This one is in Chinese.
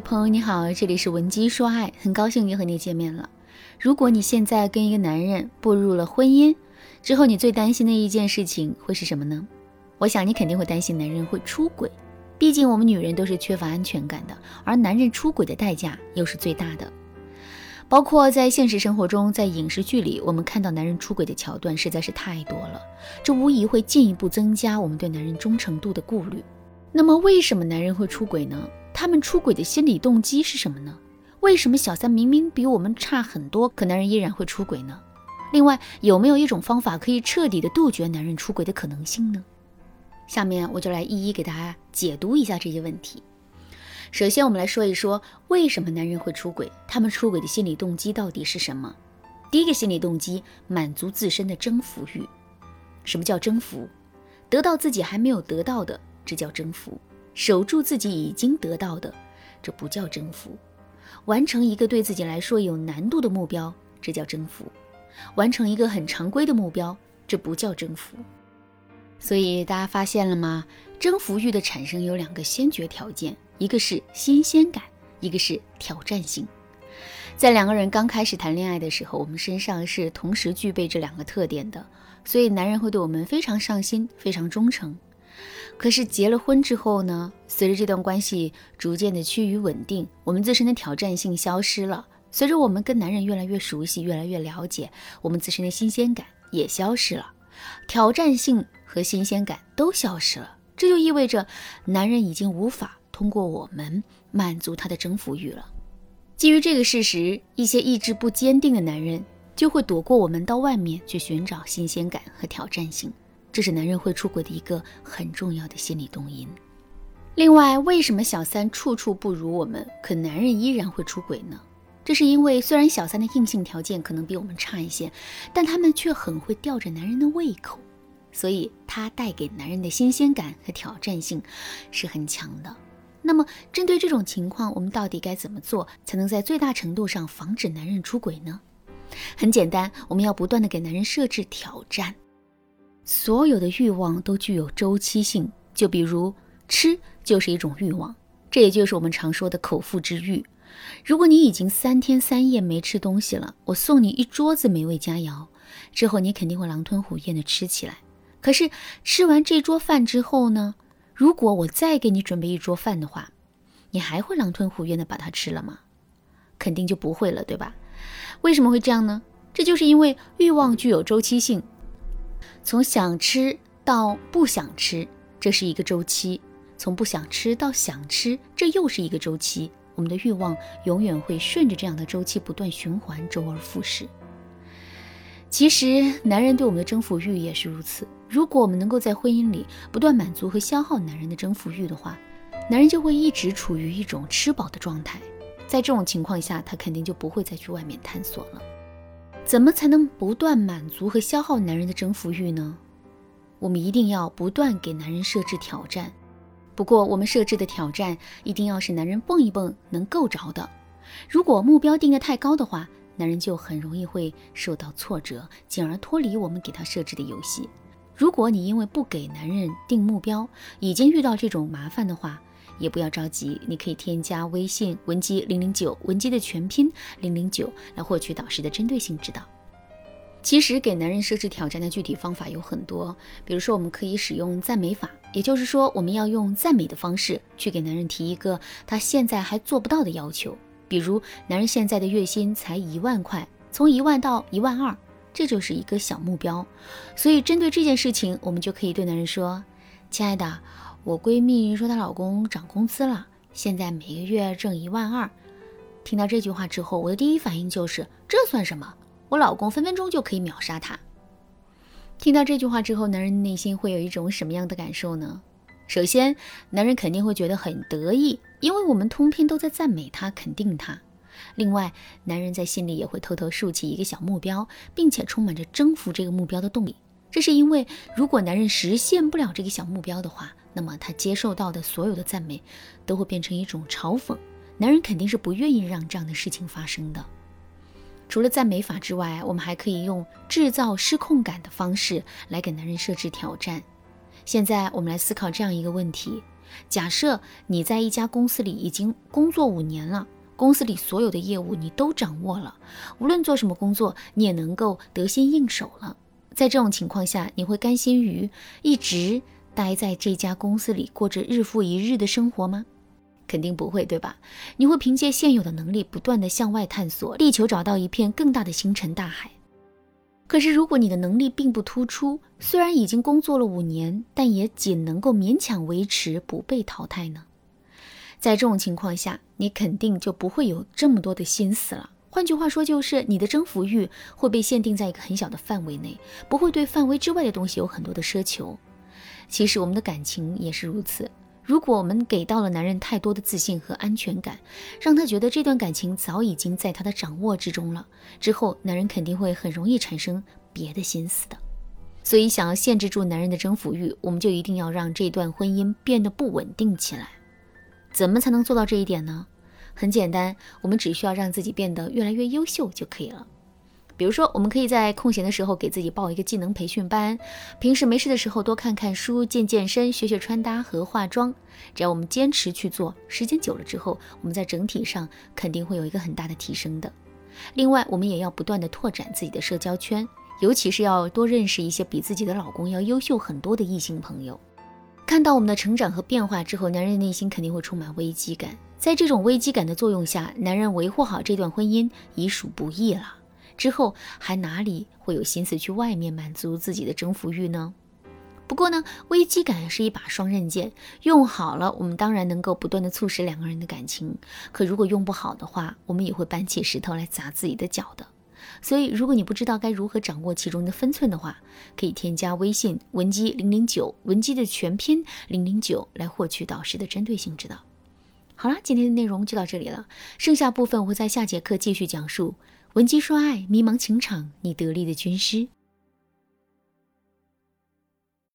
朋友你好，这里是文姬说爱，很高兴又和你见面了。如果你现在跟一个男人步入了婚姻之后，你最担心的一件事情会是什么呢？我想你肯定会担心男人会出轨，毕竟我们女人都是缺乏安全感的，而男人出轨的代价又是最大的。包括在现实生活中，在影视剧里，我们看到男人出轨的桥段实在是太多了，这无疑会进一步增加我们对男人忠诚度的顾虑。那么，为什么男人会出轨呢？他们出轨的心理动机是什么呢？为什么小三明明比我们差很多，可男人依然会出轨呢？另外，有没有一种方法可以彻底的杜绝男人出轨的可能性呢？下面我就来一一给大家解读一下这些问题。首先，我们来说一说为什么男人会出轨，他们出轨的心理动机到底是什么？第一个心理动机，满足自身的征服欲。什么叫征服？得到自己还没有得到的，这叫征服。守住自己已经得到的，这不叫征服；完成一个对自己来说有难度的目标，这叫征服；完成一个很常规的目标，这不叫征服。所以大家发现了吗？征服欲的产生有两个先决条件，一个是新鲜感，一个是挑战性。在两个人刚开始谈恋爱的时候，我们身上是同时具备这两个特点的，所以男人会对我们非常上心，非常忠诚。可是结了婚之后呢？随着这段关系逐渐的趋于稳定，我们自身的挑战性消失了。随着我们跟男人越来越熟悉，越来越了解，我们自身的新鲜感也消失了，挑战性和新鲜感都消失了。这就意味着男人已经无法通过我们满足他的征服欲了。基于这个事实，一些意志不坚定的男人就会躲过我们，到外面去寻找新鲜感和挑战性。这是男人会出轨的一个很重要的心理动因。另外，为什么小三处处不如我们，可男人依然会出轨呢？这是因为虽然小三的硬性条件可能比我们差一些，但他们却很会吊着男人的胃口，所以他带给男人的新鲜感和挑战性是很强的。那么，针对这种情况，我们到底该怎么做才能在最大程度上防止男人出轨呢？很简单，我们要不断的给男人设置挑战。所有的欲望都具有周期性，就比如吃就是一种欲望，这也就是我们常说的口腹之欲。如果你已经三天三夜没吃东西了，我送你一桌子美味佳肴，之后你肯定会狼吞虎咽的吃起来。可是吃完这桌饭之后呢？如果我再给你准备一桌饭的话，你还会狼吞虎咽的把它吃了吗？肯定就不会了，对吧？为什么会这样呢？这就是因为欲望具有周期性。从想吃到不想吃，这是一个周期；从不想吃到想吃，这又是一个周期。我们的欲望永远会顺着这样的周期不断循环，周而复始。其实，男人对我们的征服欲也是如此。如果我们能够在婚姻里不断满足和消耗男人的征服欲的话，男人就会一直处于一种吃饱的状态。在这种情况下，他肯定就不会再去外面探索了。怎么才能不断满足和消耗男人的征服欲呢？我们一定要不断给男人设置挑战。不过，我们设置的挑战一定要是男人蹦一蹦能够着的。如果目标定得太高的话，男人就很容易会受到挫折，进而脱离我们给他设置的游戏。如果你因为不给男人定目标，已经遇到这种麻烦的话，也不要着急，你可以添加微信文姬零零九，文姬的全拼零零九，来获取导师的针对性指导。其实给男人设置挑战的具体方法有很多，比如说我们可以使用赞美法，也就是说我们要用赞美的方式去给男人提一个他现在还做不到的要求。比如男人现在的月薪才一万块，从一万到一万二，这就是一个小目标。所以针对这件事情，我们就可以对男人说：“亲爱的。”我闺蜜说她老公涨工资了，现在每个月挣一万二。听到这句话之后，我的第一反应就是这算什么？我老公分分钟就可以秒杀他。听到这句话之后，男人内心会有一种什么样的感受呢？首先，男人肯定会觉得很得意，因为我们通篇都在赞美他、肯定他。另外，男人在心里也会偷偷竖起一个小目标，并且充满着征服这个目标的动力。这是因为，如果男人实现不了这个小目标的话，那么他接受到的所有的赞美，都会变成一种嘲讽。男人肯定是不愿意让这样的事情发生的。除了赞美法之外，我们还可以用制造失控感的方式来给男人设置挑战。现在我们来思考这样一个问题：假设你在一家公司里已经工作五年了，公司里所有的业务你都掌握了，无论做什么工作，你也能够得心应手了。在这种情况下，你会甘心于一直待在这家公司里，过着日复一日的生活吗？肯定不会，对吧？你会凭借现有的能力，不断的向外探索，力求找到一片更大的星辰大海。可是，如果你的能力并不突出，虽然已经工作了五年，但也仅能够勉强维持，不被淘汰呢？在这种情况下，你肯定就不会有这么多的心思了。换句话说，就是你的征服欲会被限定在一个很小的范围内，不会对范围之外的东西有很多的奢求。其实，我们的感情也是如此。如果我们给到了男人太多的自信和安全感，让他觉得这段感情早已经在他的掌握之中了，之后男人肯定会很容易产生别的心思的。所以，想要限制住男人的征服欲，我们就一定要让这段婚姻变得不稳定起来。怎么才能做到这一点呢？很简单，我们只需要让自己变得越来越优秀就可以了。比如说，我们可以在空闲的时候给自己报一个技能培训班，平时没事的时候多看看书、健健身、学学穿搭和化妆。只要我们坚持去做，时间久了之后，我们在整体上肯定会有一个很大的提升的。另外，我们也要不断的拓展自己的社交圈，尤其是要多认识一些比自己的老公要优秀很多的异性朋友。看到我们的成长和变化之后，男人内心肯定会充满危机感。在这种危机感的作用下，男人维护好这段婚姻已属不易了。之后还哪里会有心思去外面满足自己的征服欲呢？不过呢，危机感是一把双刃剑，用好了，我们当然能够不断的促使两个人的感情；可如果用不好的话，我们也会搬起石头来砸自己的脚的。所以，如果你不知道该如何掌握其中的分寸的话，可以添加微信文姬零零九，文姬的全拼零零九，来获取导师的针对性指导。好啦，今天的内容就到这里了，剩下部分我会在下节课继续讲述。文姬说爱，迷茫情场，你得力的军师。